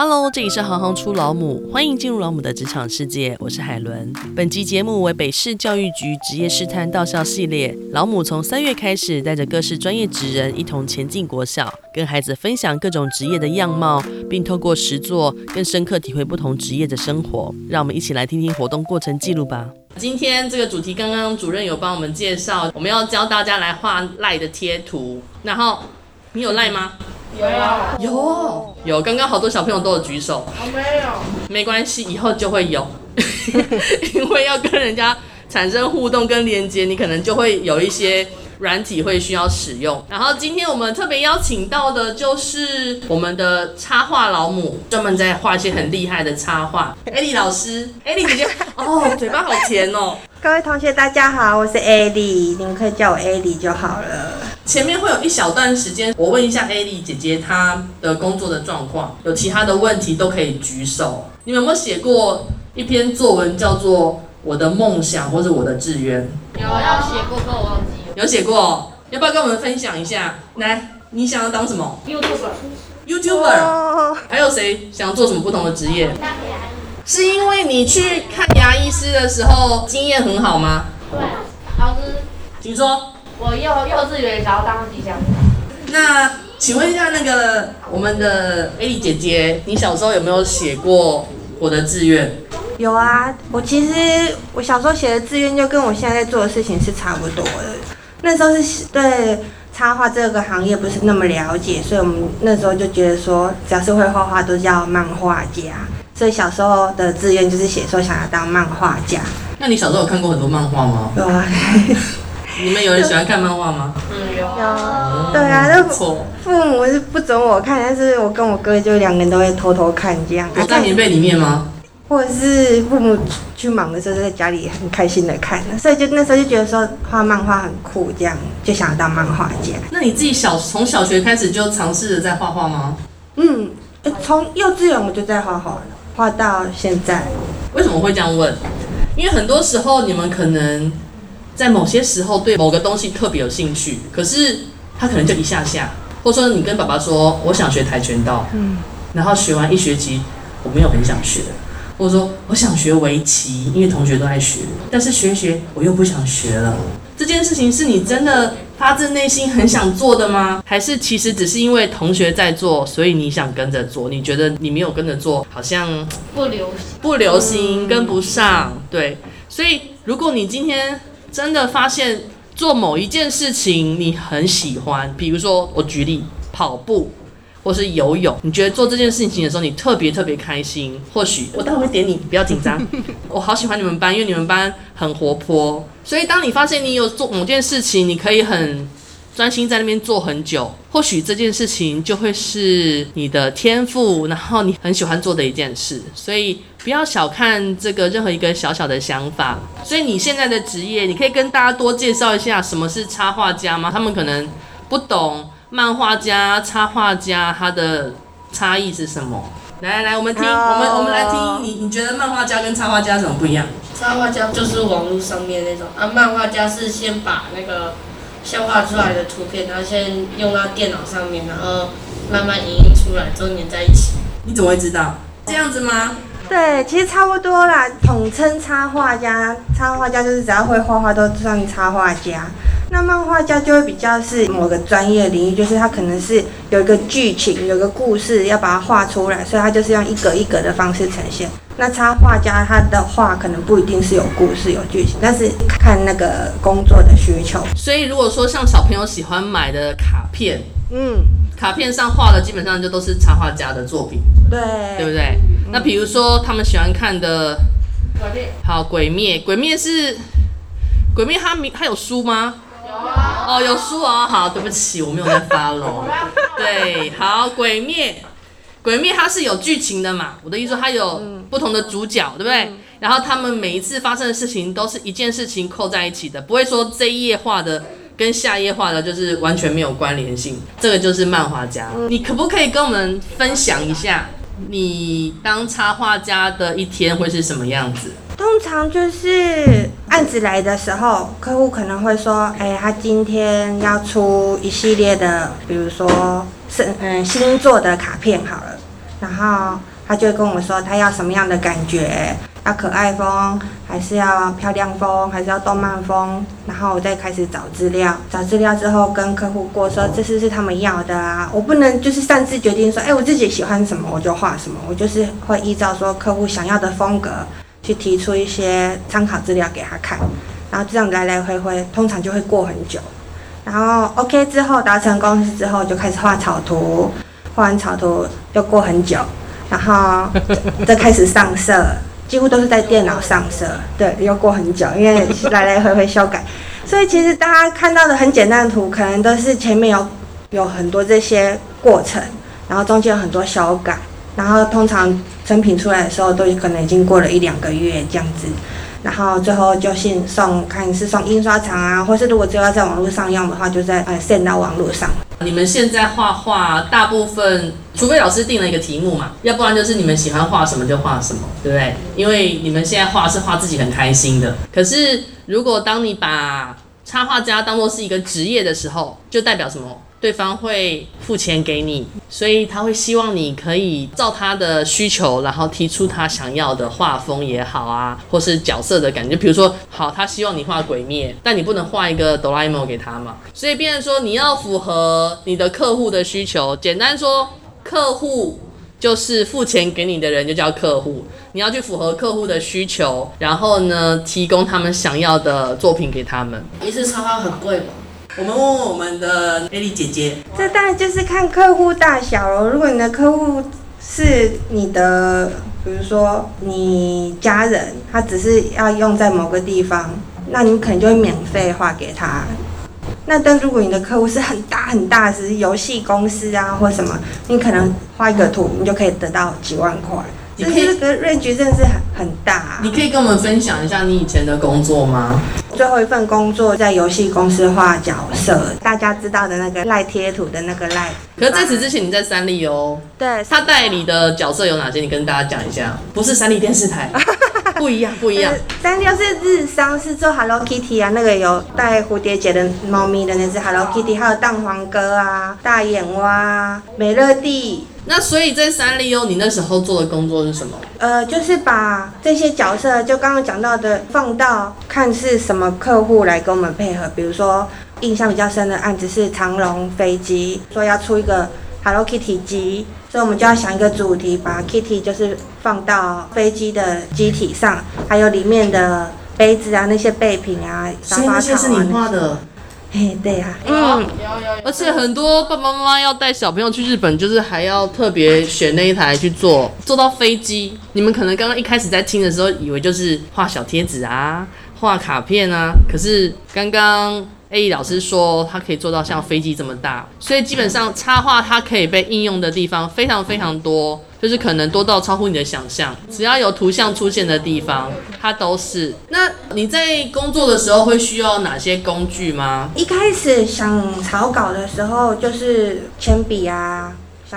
Hello，这里是行行出老母，欢迎进入老母的职场世界，我是海伦。本集节目为北市教育局职业试探到校系列，老母从三月开始，带着各式专业职人一同前进国小，跟孩子分享各种职业的样貌，并透过实作更深刻体会不同职业的生活。让我们一起来听听活动过程记录吧。今天这个主题，刚刚主任有帮我们介绍，我们要教大家来画赖的贴图，然后你有赖吗？有有有，刚刚好多小朋友都有举手。我没有，没关系，以后就会有，因为要跟人家产生互动跟连接，你可能就会有一些软体会需要使用。然后今天我们特别邀请到的就是我们的插画老母，专门在画一些很厉害的插画。艾莉老师，艾莉姐姐，哦，嘴巴好甜哦。各位同学，大家好，我是艾莉，你们可以叫我艾莉就好了。前面会有一小段时间，我问一下艾莉姐姐她的工作的状况，有其他的问题都可以举手。你们有没有写过一篇作文，叫做《我的梦想》或者《我的志愿》？有，要写过，但我忘记了。有写过，要不要跟我们分享一下？来，你想要当什么？YouTuber。YouTuber。Oh. 还有谁想要做什么不同的职业？是因为你去看牙医师的时候经验很好吗？对，老师，请说。我幼幼稚园想要当吉祥物。那请问一下，那个我们的艾莉姐姐，你小时候有没有写过我的志愿？有啊，我其实我小时候写的志愿就跟我现在在做的事情是差不多的。那时候是对插画这个行业不是那么了解，所以我们那时候就觉得说，只要是会画画都叫漫画家。所以小时候的志愿就是写说想要当漫画家。那你小时候有看过很多漫画吗？有啊。你们有人喜欢看漫画吗？嗯，有。有。对啊，那父母是不准我看，但是我跟我哥就两个人都会偷偷看这样。躲在棉被里面吗？或者是父母去忙的时候，就在家里很开心的看，所以就那时候就觉得说画漫画很酷，这样就想要当漫画家。那你自己小从小学开始就尝试着在画画吗？嗯，从幼稚园我就在画画，画到现在。为什么会这样问？因为很多时候你们可能。在某些时候对某个东西特别有兴趣，可是他可能就一下下，或者说你跟爸爸说我想学跆拳道，嗯，然后学完一学期我没有很想学，或者说我想学围棋，因为同学都爱学，但是学学我又不想学了。这件事情是你真的发自内心很想做的吗？还是其实只是因为同学在做，所以你想跟着做？你觉得你没有跟着做，好像不流行，不流行，跟不上，对。所以如果你今天真的发现做某一件事情你很喜欢，比如说我举例跑步或是游泳，你觉得做这件事情的时候你特别特别开心。或许我待会会点你，不要紧张。我好喜欢你们班，因为你们班很活泼。所以当你发现你有做某件事情，你可以很专心在那边做很久，或许这件事情就会是你的天赋，然后你很喜欢做的一件事。所以。不要小看这个任何一个小小的想法。所以你现在的职业，你可以跟大家多介绍一下什么是插画家吗？他们可能不懂漫画家、插画家它的差异是什么。来来来，我们听，我们我们来听你，你觉得漫画家跟插画家什么不一样？插画家就是网络上面那种啊，漫画家是先把那个先画出来的图片，然后先用到电脑上面，然后慢慢影印出来，之后粘在一起。你怎么会知道？这样子吗？对，其实差不多啦。统称插画家，插画家就是只要会画画都算插画家。那漫画家就会比较是某个专业领域，就是他可能是有一个剧情，有个故事要把它画出来，所以他就是用一格一格的方式呈现。那插画家他的画可能不一定是有故事、有剧情，但是看那个工作的需求。所以如果说像小朋友喜欢买的卡片，嗯，卡片上画的基本上就都是插画家的作品，对，对不对？那比如说他们喜欢看的，好，鬼灭，鬼灭是鬼灭，他他有书吗？有啊。哦，有书哦。好，对不起，我没有在 follow。对，好，鬼灭，鬼灭它是有剧情的嘛？我的意思说，它有不同的主角，对不对？然后他们每一次发生的事情都是一件事情扣在一起的，不会说这一页画的跟下一页画的就是完全没有关联性。这个就是漫画家。你可不可以跟我们分享一下？你当插画家的一天会是什么样子？通常就是案子来的时候，客户可能会说：“哎，他今天要出一系列的，比如说是嗯星座的卡片好了。”然后他就会跟我说他要什么样的感觉，要可爱风，还是要漂亮风，还是要动漫风，然后我再开始找资料，找资料之后跟客户过说这是是他们要的啊，我不能就是擅自决定说，哎，我自己喜欢什么我就画什么，我就是会依照说客户想要的风格去提出一些参考资料给他看，然后这样来来回回，通常就会过很久。然后 OK 之后达成共识之后就开始画草图，画完草图又过很久，然后再开始上色，几乎都是在电脑上色，对，要过很久，因为来来回回修改，所以其实大家看到的很简单的图，可能都是前面有有很多这些过程，然后中间有很多修改，然后通常成品出来的时候，都可能已经过了一两个月这样子。然后最后就信送，看是送印刷厂啊，或是如果只有要在网络上用的话，就在呃 send 到网络上。你们现在画画，大部分除非老师定了一个题目嘛，要不然就是你们喜欢画什么就画什么，对不对？因为你们现在画是画自己很开心的。可是如果当你把插画家当作是一个职业的时候，就代表什么？对方会付钱给你，所以他会希望你可以照他的需求，然后提出他想要的画风也好啊，或是角色的感觉。比如说，好，他希望你画鬼灭，但你不能画一个哆啦 A 梦给他嘛。所以，变成说你要符合你的客户的需求。简单说，客户就是付钱给你的人，就叫客户。你要去符合客户的需求，然后呢，提供他们想要的作品给他们。一次插画很贵吗？我们问问我们的艾莉姐姐，这当然就是看客户大小喽。如果你的客户是你的，比如说你家人，他只是要用在某个地方，那你可能就会免费画给他。那但如果你的客户是很大很大，是游戏公司啊或什么，你可能画一个图，你就可以得到几万块。你可以这个 range 真的是很很大啊。你可以跟我们分享一下你以前的工作吗？最后一份工作在游戏公司画角色，大家知道的那个赖贴图的那个赖。可是在此之前你在三立哦。对。他代理的角色有哪些？你跟大家讲一下。不是三立电视台。不一样，不一样。三立是日商，是做 Hello Kitty 啊，那个有带蝴蝶结的猫咪的那只 Hello Kitty，还有蛋黄哥啊、大眼蛙、美乐蒂。那所以在三丽鸥，你那时候做的工作是什么？呃，就是把这些角色，就刚刚讲到的，放到看是什么客户来跟我们配合。比如说，印象比较深的案子是长荣飞机，说要出一个 Hello Kitty 机，所以我们就要想一个主题，把 Kitty 就是放到飞机的机体上，还有里面的杯子啊，那些备品啊，沙发套啊。这些是你画的。嘿，对呀、啊，嗯，而且很多爸爸妈妈要带小朋友去日本，就是还要特别选那一台去坐，坐到飞机。你们可能刚刚一开始在听的时候，以为就是画小贴纸啊，画卡片啊，可是刚刚。A 老师说，它可以做到像飞机这么大，所以基本上插画它可以被应用的地方非常非常多，就是可能多到超乎你的想象。只要有图像出现的地方，它都是。那你在工作的时候会需要哪些工具吗？一开始想草稿的时候，就是铅笔啊。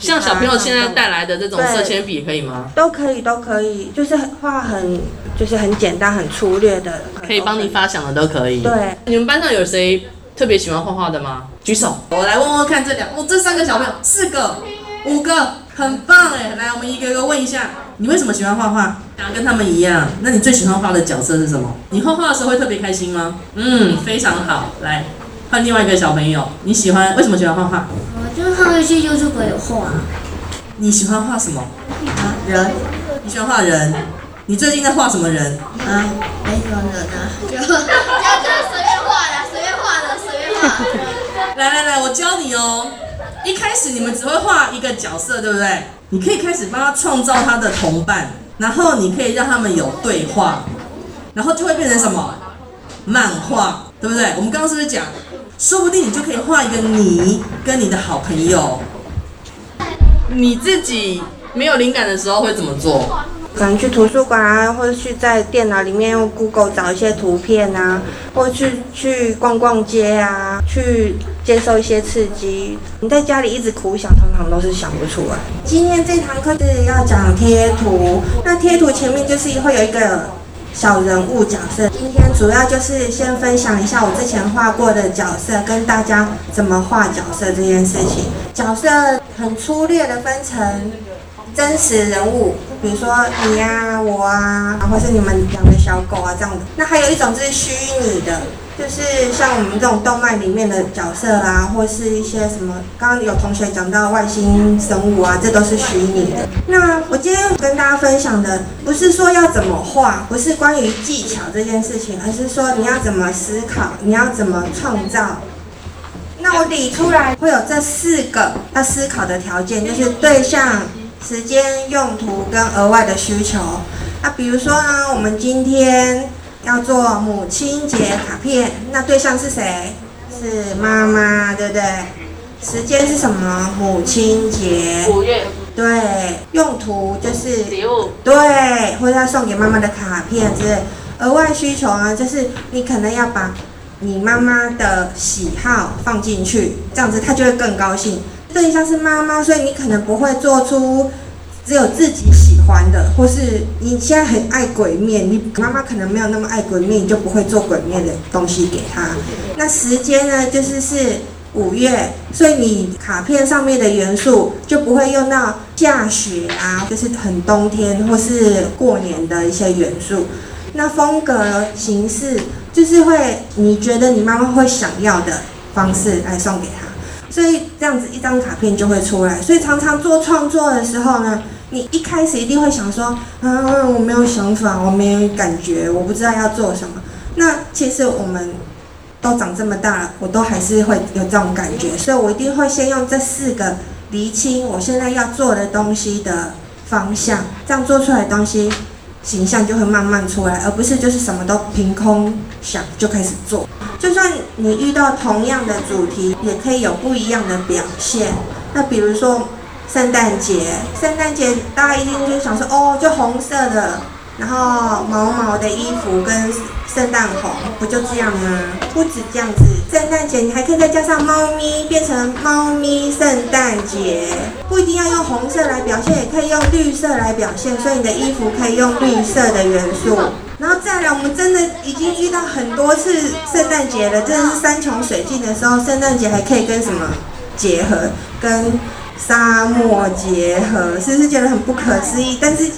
像小朋友现在带来的这种色铅笔可以吗？都可以，都可以，就是画很，就是很简单、很粗略的，可以帮你发想的都可以。对，你们班上有谁特别喜欢画画的吗？举手，我来问问看这两，哦，这三个小朋友，四个、五个，很棒哎！来，我们一个一个问一下，你为什么喜欢画画？想要跟他们一样？那你最喜欢画的角色是什么？你画画的时候会特别开心吗？嗯，非常好。来，换另外一个小朋友，你喜欢为什么喜欢画画？就是看一些 YouTube 有画。你喜欢画什么？啊，人。你喜欢画人？你最近在画什么人？啊，没什么人啊，就 就就随便画的，随便画的，随便画。来来来，我教你哦。一开始你们只会画一个角色，对不对？你可以开始帮他创造他的同伴，然后你可以让他们有对话，然后就会变成什么？漫画，对不对？我们刚刚是不是讲？说不定你就可以画一个你跟你的好朋友。你自己没有灵感的时候会怎么做？可能去图书馆啊，或者去在电脑里面用 Google 找一些图片啊，或去去逛逛街啊，去接受一些刺激。你在家里一直苦想，通常都是想不出来。今天这堂课是要讲贴图，那贴图前面就是会有一个。小人物角色，今天主要就是先分享一下我之前画过的角色，跟大家怎么画角色这件事情。角色很粗略的分成真实人物，比如说你呀、我啊，或是你们养的小狗啊这样的。那还有一种就是虚拟的。就是像我们这种动漫里面的角色啊，或是一些什么，刚刚有同学讲到外星生物啊，这都是虚拟的。那我今天跟大家分享的，不是说要怎么画，不是关于技巧这件事情，而是说你要怎么思考，你要怎么创造。那我理出来会有这四个要思考的条件，就是对象、时间、用途跟额外的需求。那比如说呢，我们今天。要做母亲节卡片，那对象是谁？是妈妈，对不对？时间是什么？母亲节。五月。对，用途就是礼物。对，或者要送给妈妈的卡片之类。额外需求啊，就是你可能要把你妈妈的喜好放进去，这样子她就会更高兴。对象是妈妈，所以你可能不会做出。只有自己喜欢的，或是你现在很爱鬼面，你妈妈可能没有那么爱鬼面，你就不会做鬼面的东西给她。那时间呢，就是是五月，所以你卡片上面的元素就不会用到下雪啊，就是很冬天或是过年的一些元素。那风格形式就是会你觉得你妈妈会想要的方式来送给她，所以这样子一张卡片就会出来。所以常常做创作的时候呢。你一开始一定会想说，啊，我没有想法，我没有感觉，我不知道要做什么。那其实我们都长这么大了，我都还是会有这种感觉，所以我一定会先用这四个厘清我现在要做的东西的方向，这样做出来的东西形象就会慢慢出来，而不是就是什么都凭空想就开始做。就算你遇到同样的主题，也可以有不一样的表现。那比如说。圣诞节，圣诞节大家一定就想说，哦，就红色的，然后毛毛的衣服跟圣诞红，不就这样吗？不止这样子，圣诞节你还可以再加上猫咪，变成猫咪圣诞节，不一定要用红色来表现，也可以用绿色来表现，所以你的衣服可以用绿色的元素。然后再来，我们真的已经遇到很多次圣诞节了，真的是山穷水尽的时候，圣诞节还可以跟什么结合？跟沙漠结合，是不是觉得很不可思议？但是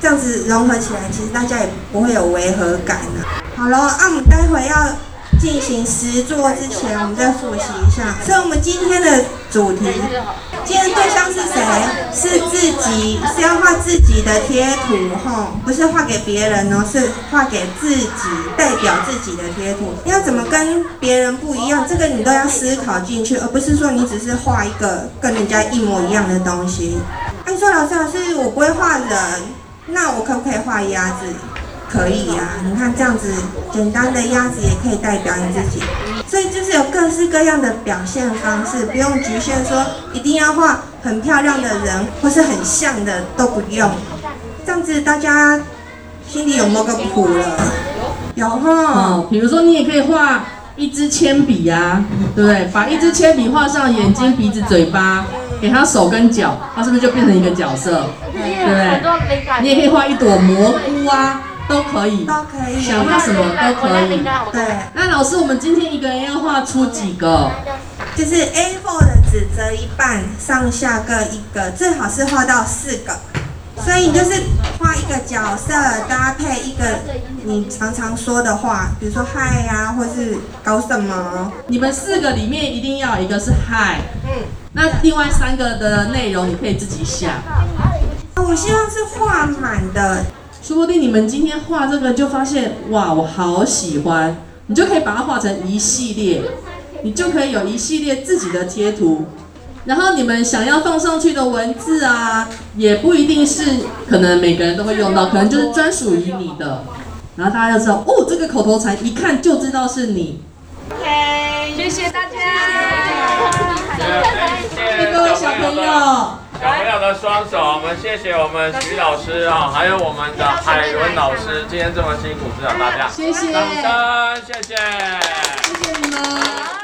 这样子融合起来，其实大家也不会有违和感呢、啊。好了，啊，我们待会要进行实作之前，我们再复习一下。所以，我们今天的主题，今天对象是谁？是自己，是要画自己的贴图，吼，不是画给别人哦，是画给自己，代表自己的贴图。你要怎么跟别人不一样？这个你都要思考进去，而不是说你只是画一个跟人家一模一样的东西。哎，说老师，老师，我不会画人，那我可不可以画鸭子？可以呀、啊，你看这样子，简单的鸭子也可以代表你自己。所以就是有各式各样的表现方式，不用局限说一定要画很漂亮的人或是很像的都不用。这样子大家心里有没有个谱了？有哈。哦，比如说你也可以画一支铅笔呀，对不对？把一支铅笔画上眼睛、鼻子、嘴巴，给他手跟脚，他是不是就变成一个角色？对不对？你也可以画一朵蘑菇啊。都可以，都可以，想画什么都可以。对，那老师，我们今天一个人要画出几个？就是 A4 的纸折一半，上下各一个，最好是画到四个。所以你就是画一个角色，搭配一个你常常说的话，比如说嗨呀，或是搞什么。你们四个里面一定要有一个是嗨。嗯。那另外三个的内容你可以自己想。我希望是画满的。说不定你们今天画这个就发现，哇，我好喜欢，你就可以把它画成一系列，你就可以有一系列自己的贴图，然后你们想要放上去的文字啊，也不一定是可能每个人都会用到，可能就是专属于你的，然后大家就知道，哦，这个口头禅一看就知道是你。OK，谢谢大家，谢谢各位小朋友。小朋友的双手，我们谢谢我们徐老师啊，还有我们的海伦老师，今天这么辛苦，指导大家，谢谢，掌声，谢谢，谢谢你们。